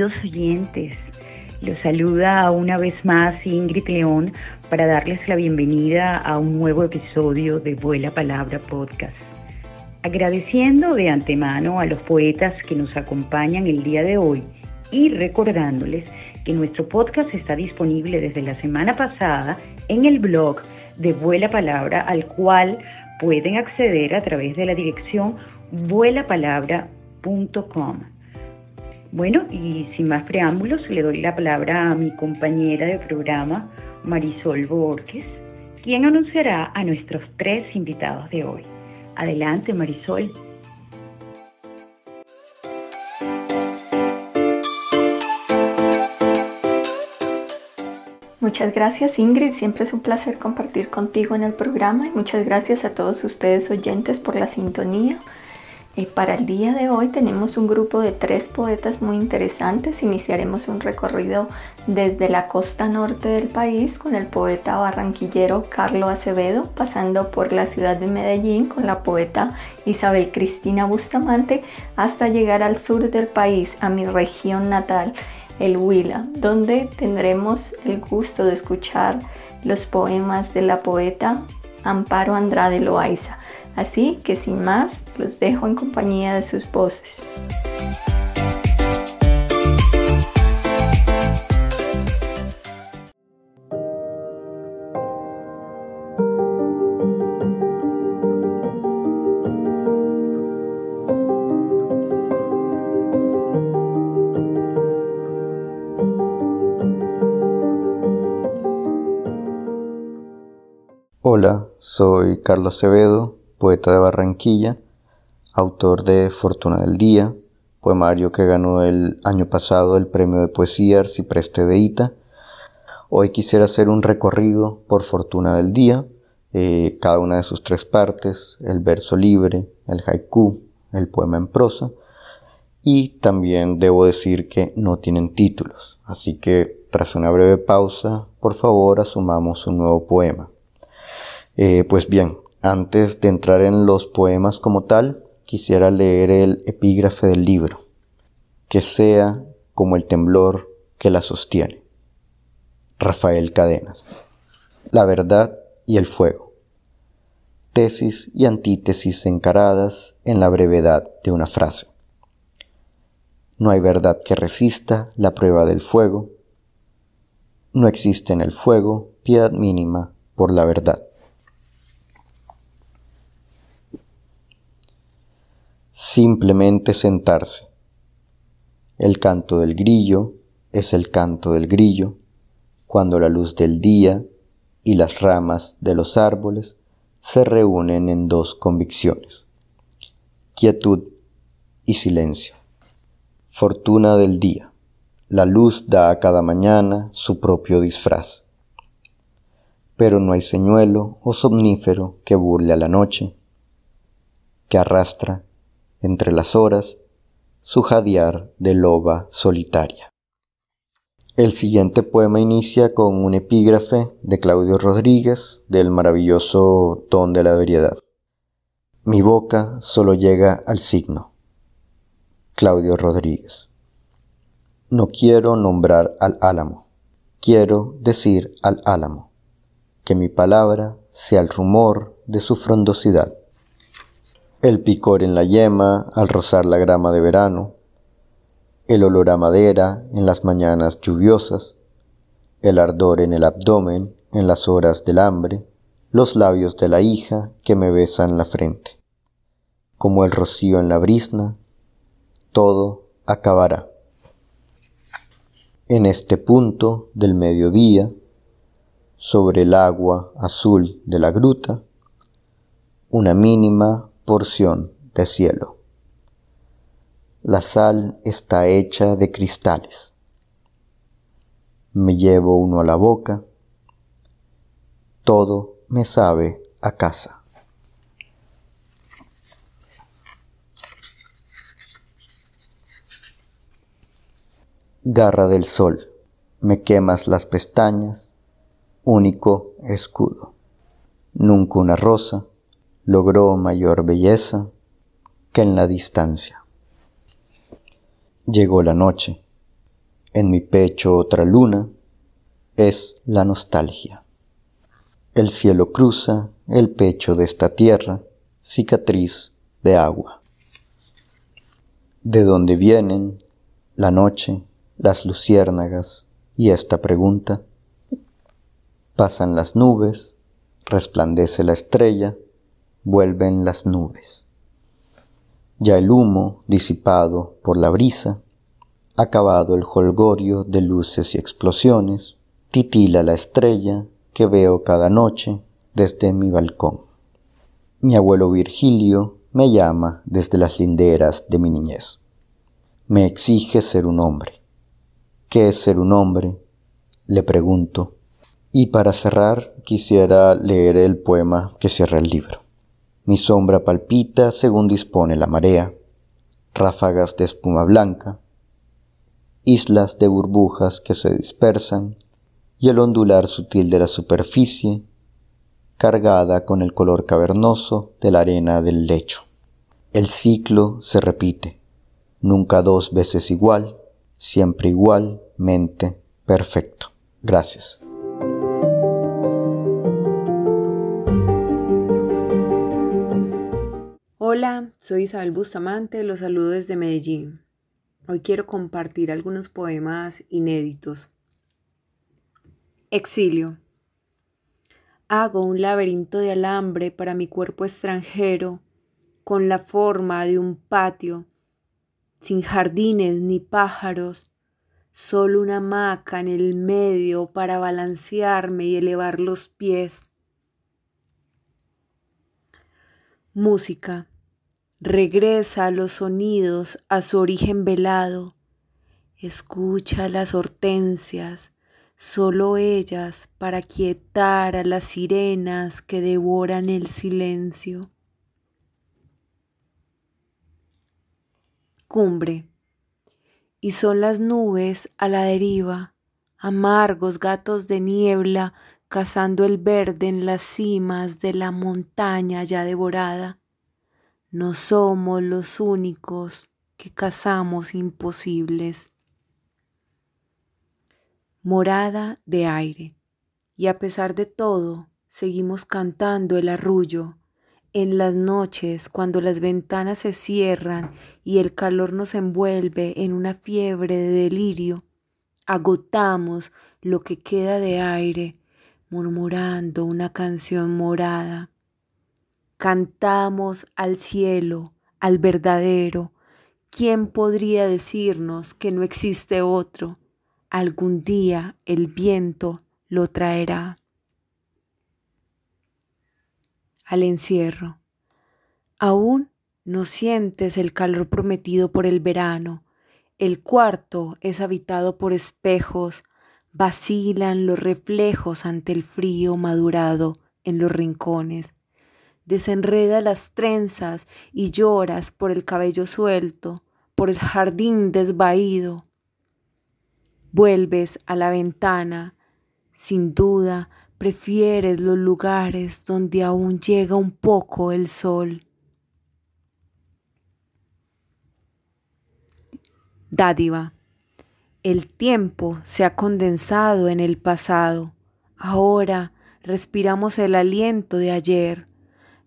queridos oyentes. Los saluda una vez más Ingrid León para darles la bienvenida a un nuevo episodio de Vuela Palabra Podcast. Agradeciendo de antemano a los poetas que nos acompañan el día de hoy y recordándoles que nuestro podcast está disponible desde la semana pasada en el blog de Vuela Palabra al cual pueden acceder a través de la dirección vuelapalabra.com. Bueno, y sin más preámbulos, le doy la palabra a mi compañera de programa, Marisol Borges, quien anunciará a nuestros tres invitados de hoy. Adelante, Marisol. Muchas gracias Ingrid, siempre es un placer compartir contigo en el programa y muchas gracias a todos ustedes oyentes por la sintonía. Y para el día de hoy tenemos un grupo de tres poetas muy interesantes. Iniciaremos un recorrido desde la costa norte del país con el poeta barranquillero Carlos Acevedo, pasando por la ciudad de Medellín con la poeta Isabel Cristina Bustamante, hasta llegar al sur del país, a mi región natal, el Huila, donde tendremos el gusto de escuchar los poemas de la poeta Amparo Andrade Loaiza. Así que sin más, los dejo en compañía de sus voces. Hola, soy Carlos Acevedo, poeta de Barranquilla, autor de Fortuna del Día, poemario que ganó el año pasado el premio de poesía Arcipreste de Ita. Hoy quisiera hacer un recorrido por Fortuna del Día, eh, cada una de sus tres partes, el verso libre, el haiku, el poema en prosa, y también debo decir que no tienen títulos, así que tras una breve pausa, por favor asumamos un nuevo poema. Eh, pues bien, antes de entrar en los poemas como tal, quisiera leer el epígrafe del libro, que sea como el temblor que la sostiene. Rafael Cadenas. La verdad y el fuego. Tesis y antítesis encaradas en la brevedad de una frase. No hay verdad que resista la prueba del fuego. No existe en el fuego piedad mínima por la verdad. Simplemente sentarse. El canto del grillo es el canto del grillo cuando la luz del día y las ramas de los árboles se reúnen en dos convicciones, quietud y silencio. Fortuna del día. La luz da a cada mañana su propio disfraz. Pero no hay señuelo o somnífero que burle a la noche, que arrastra entre las horas, su jadear de loba solitaria. El siguiente poema inicia con un epígrafe de Claudio Rodríguez del maravilloso Ton de la Veriedad. Mi boca solo llega al signo. Claudio Rodríguez. No quiero nombrar al álamo, quiero decir al álamo, que mi palabra sea el rumor de su frondosidad el picor en la yema al rozar la grama de verano, el olor a madera en las mañanas lluviosas, el ardor en el abdomen en las horas del hambre, los labios de la hija que me besan la frente. Como el rocío en la brisna, todo acabará. En este punto del mediodía, sobre el agua azul de la gruta, una mínima porción de cielo. La sal está hecha de cristales. Me llevo uno a la boca. Todo me sabe a casa. Garra del sol, me quemas las pestañas, único escudo. Nunca una rosa, logró mayor belleza que en la distancia. Llegó la noche, en mi pecho otra luna, es la nostalgia. El cielo cruza el pecho de esta tierra, cicatriz de agua. ¿De dónde vienen la noche, las luciérnagas y esta pregunta? Pasan las nubes, resplandece la estrella, vuelven las nubes. Ya el humo, disipado por la brisa, acabado el holgorio de luces y explosiones, titila la estrella que veo cada noche desde mi balcón. Mi abuelo Virgilio me llama desde las linderas de mi niñez. Me exige ser un hombre. ¿Qué es ser un hombre? Le pregunto. Y para cerrar quisiera leer el poema que cierra el libro. Mi sombra palpita según dispone la marea, ráfagas de espuma blanca, islas de burbujas que se dispersan y el ondular sutil de la superficie, cargada con el color cavernoso de la arena del lecho. El ciclo se repite, nunca dos veces igual, siempre igualmente perfecto. Gracias. Hola, soy Isabel Bustamante, los saludo desde Medellín. Hoy quiero compartir algunos poemas inéditos Exilio. Hago un laberinto de alambre para mi cuerpo extranjero, con la forma de un patio, sin jardines ni pájaros, solo una hamaca en el medio para balancearme y elevar los pies. Música. Regresa los sonidos a su origen velado. Escucha las hortensias, solo ellas para quietar a las sirenas que devoran el silencio. Cumbre. Y son las nubes a la deriva, amargos gatos de niebla cazando el verde en las cimas de la montaña ya devorada. No somos los únicos que cazamos imposibles morada de aire. Y a pesar de todo, seguimos cantando el arrullo. En las noches, cuando las ventanas se cierran y el calor nos envuelve en una fiebre de delirio, agotamos lo que queda de aire, murmurando una canción morada. Cantamos al cielo, al verdadero. ¿Quién podría decirnos que no existe otro? algún día el viento lo traerá. Al encierro. Aún no sientes el calor prometido por el verano. El cuarto es habitado por espejos, vacilan los reflejos ante el frío madurado en los rincones. Desenreda las trenzas y lloras por el cabello suelto, por el jardín desvaído, Vuelves a la ventana, sin duda prefieres los lugares donde aún llega un poco el sol. Dádiva. El tiempo se ha condensado en el pasado. Ahora respiramos el aliento de ayer.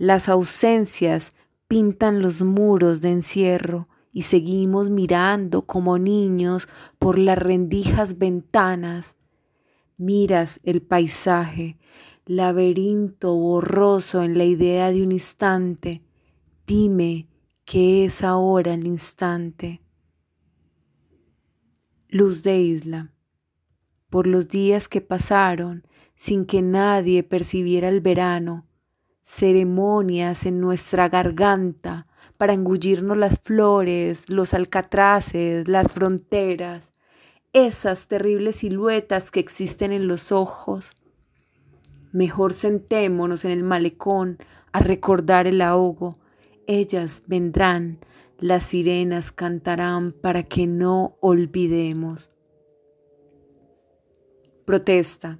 Las ausencias pintan los muros de encierro y seguimos mirando como niños por las rendijas ventanas. Miras el paisaje, laberinto borroso en la idea de un instante. Dime qué es ahora el instante. Luz de isla. Por los días que pasaron sin que nadie percibiera el verano, ceremonias en nuestra garganta, para engullirnos las flores, los alcatraces, las fronteras, esas terribles siluetas que existen en los ojos. Mejor sentémonos en el malecón a recordar el ahogo. Ellas vendrán, las sirenas cantarán para que no olvidemos. Protesta.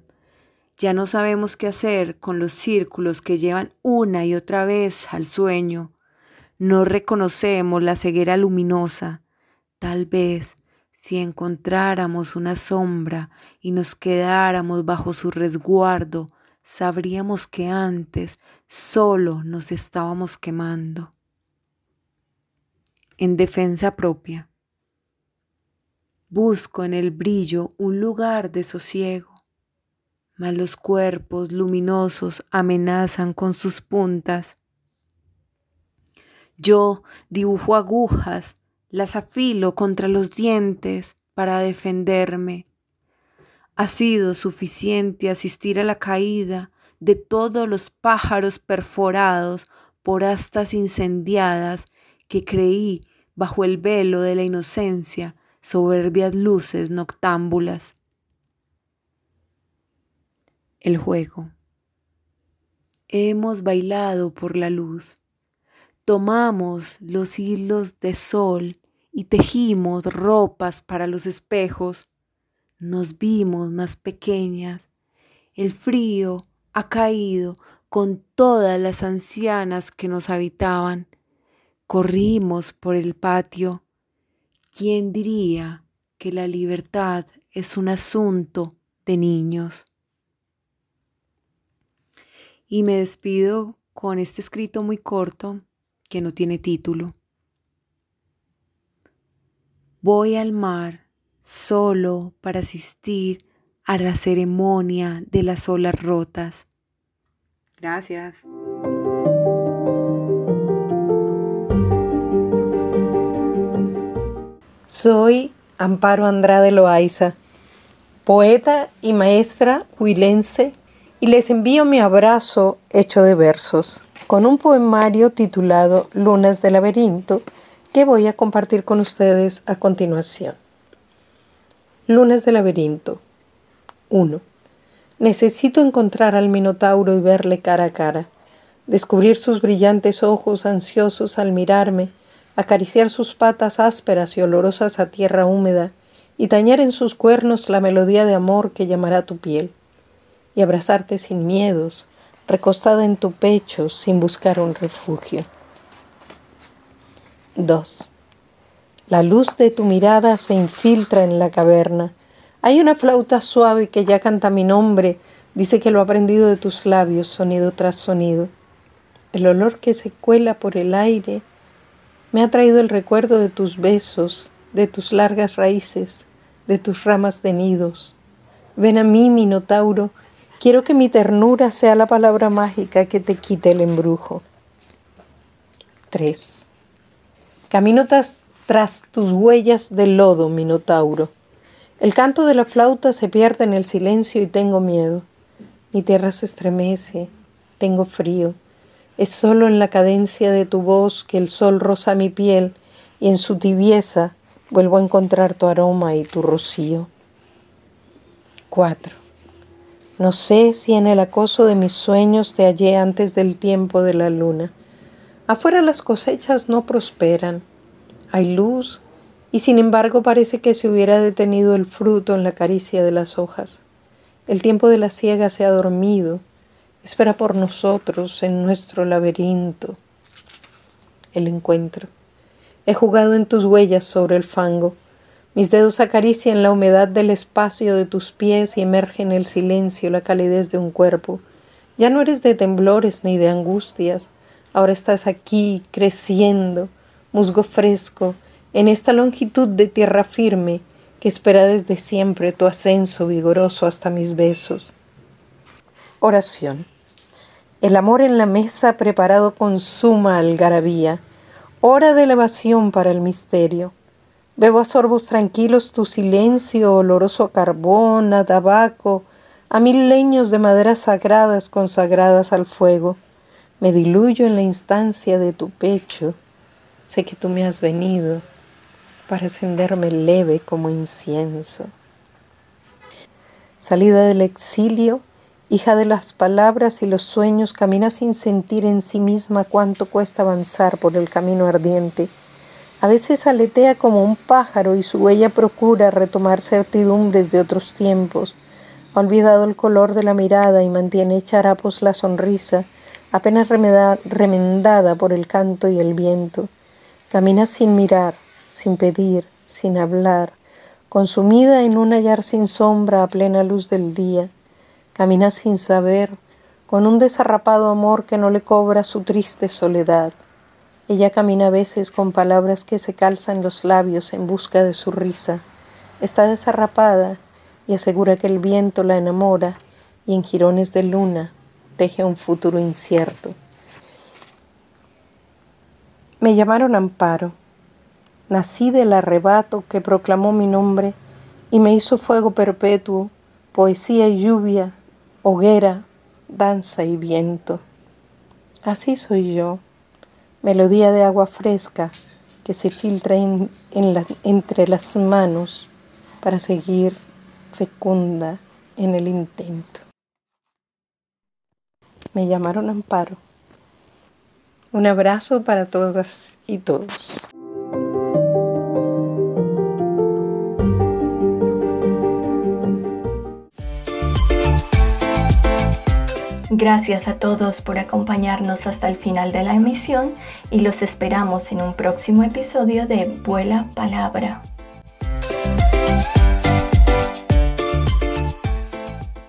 Ya no sabemos qué hacer con los círculos que llevan una y otra vez al sueño no reconocemos la ceguera luminosa. Tal vez, Si encontráramos una sombra y nos quedáramos bajo su resguardo, sabríamos que antes solo nos estábamos quemando. En defensa propia. Busco en el brillo un lugar de sosiego, mas los cuerpos luminosos amenazan con sus puntas. Yo dibujo agujas, las afilo contra los dientes para defenderme. Ha sido suficiente asistir a la caída de todos los pájaros perforados por astas incendiadas que creí bajo el velo de la inocencia soberbias luces noctámbulas. El juego. Hemos bailado por la luz, tomamos los hilos de sol y tejimos ropas para los espejos. Nos vimos más pequeñas. El frío ha caído con todas las ancianas que nos habitaban. Corrimos por el patio ¿Quién diría que la libertad es un asunto de niños? Y me despido con este escrito muy corto que no tiene título. Voy al mar solo para asistir a la ceremonia de las olas rotas. Gracias. Soy Amparo Andrade Loaiza, poeta y maestra huilense, y les envío mi abrazo hecho de versos, con un poemario titulado Lunas de laberinto que voy a compartir con ustedes a continuación. Lunas de laberinto 1. Necesito encontrar al Minotauro y verle cara a cara, descubrir sus brillantes ojos ansiosos al mirarme, acariciar sus patas ásperas y olorosas a tierra húmeda, y tañer en sus cuernos la melodía de amor que llamará tu piel, y abrazarte sin miedos, recostada en tu pecho sin buscar un refugio. 2. La luz de tu mirada se infiltra en la caverna. Hay una flauta suave que ya canta mi nombre, dice que lo ha aprendido de tus labios, sonido tras sonido. El olor que se cuela por el aire me ha traído el recuerdo de tus besos, de tus largas raíces, de tus ramas de nidos. Ven a mí, Minotauro, quiero que mi ternura sea la palabra mágica que te quite el embrujo. 3. Camino tras, tus huellas de lodo, Minotauro. El canto de la flauta se pierde en el silencio y tengo miedo. Mi tierra se estremece, tengo frío. Es solo en la cadencia de tu voz que el sol roza mi piel y en su tibieza vuelvo a encontrar tu aroma y tu rocío. 4. No sé si en el acoso de mis sueños te hallé antes del tiempo de la luna. Afuera las cosechas no prosperan. Hay luz y sin embargo parece que se hubiera detenido el fruto en la caricia de las hojas. El tiempo de la siega se ha dormido Espera por nosotros en nuestro laberinto. El encuentro. He jugado en tus huellas sobre el fango. Mis dedos acarician la humedad del espacio de tus pies y emergen el silencio, la calidez de un cuerpo. Ya no eres de temblores ni de angustias. Ahora estás aquí, creciendo, musgo fresco, en esta longitud de tierra firme que espera desde siempre tu ascenso vigoroso hasta mis besos. Oración. El amor en la mesa preparado con suma algarabía. Hora de elevación para el misterio. Bebo a sorbos tranquilos tu silencio, oloroso a carbón, a tabaco, a mil leños de maderas sagradas consagradas al fuego. Me diluyo en la instancia de tu pecho. Sé que tú me has venido para encenderme leve como incienso. Salida del exilio, Hija de las palabras y los sueños, camina sin sentir en sí misma cuánto cuesta avanzar por el camino ardiente. A veces aletea como un pájaro y su huella procura retomar certidumbres de otros tiempos. Ha olvidado el color de la mirada y mantiene hecha harapos la sonrisa, apenas remendada por el canto y el viento. Camina sin mirar, sin pedir, sin hablar, consumida en un hallar sin sombra a plena luz del día, camina sin saber, con un desarrapado amor que no le cobra su triste soledad. Ella camina a veces con palabras que se calzan los labios en busca de su risa. Está desarrapada y asegura que el viento la enamora y en jirones de luna teje un futuro incierto. Me llamaron Amparo. Nací del arrebato que proclamó mi nombre y me hizo fuego perpetuo, poesía y lluvia, hoguera, danza y viento. Así soy yo, melodía de agua fresca que se filtra entre las manos para seguir fecunda en el intento. Me llamaron Amparo. Un abrazo para todas y todos. Gracias a todos por acompañarnos hasta el final de la emisión y los esperamos en un próximo episodio de Vuela Palabra.